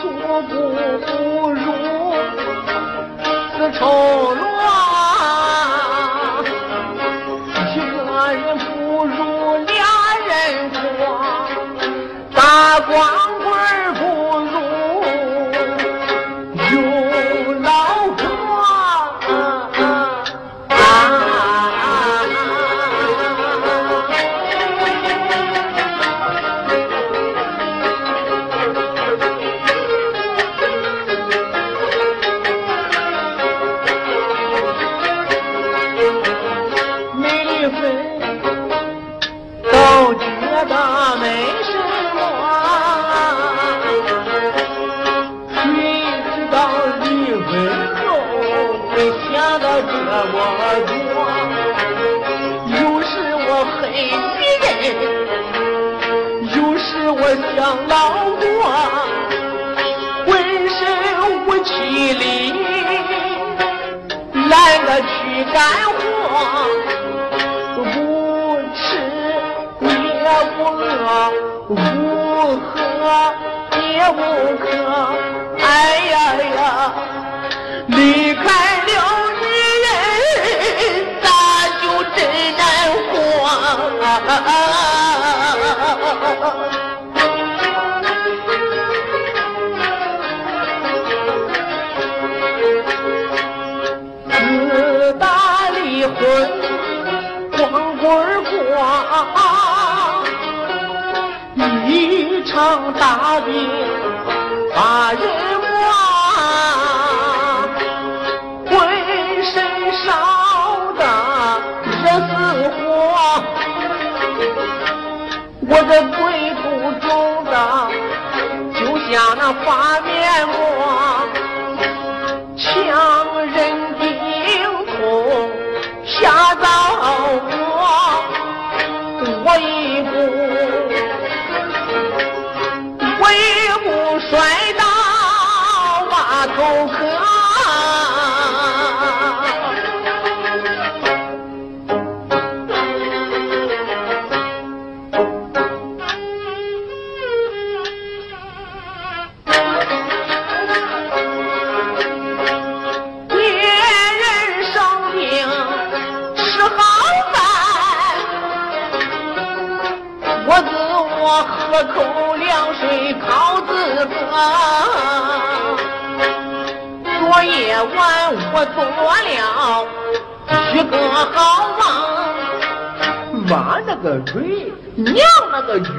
粗布不如丝绸乱，一个人不如俩人宽，大官。我得没什么，谁知道你婚后会想得这么多？有时我恨别人，有时我想老婆，浑身无气力，懒得去干活。无可，也无可，哎呀呀！离开了女人，咋就真难活？自打离婚。生大病把人亡浑身烧的热似火我这腿不肿的就像那发面馍强忍病痛下灶火我一不大头客，别人生病吃好饭，我自我喝口。晚我做了一个好梦，妈那个锤，娘那个脚。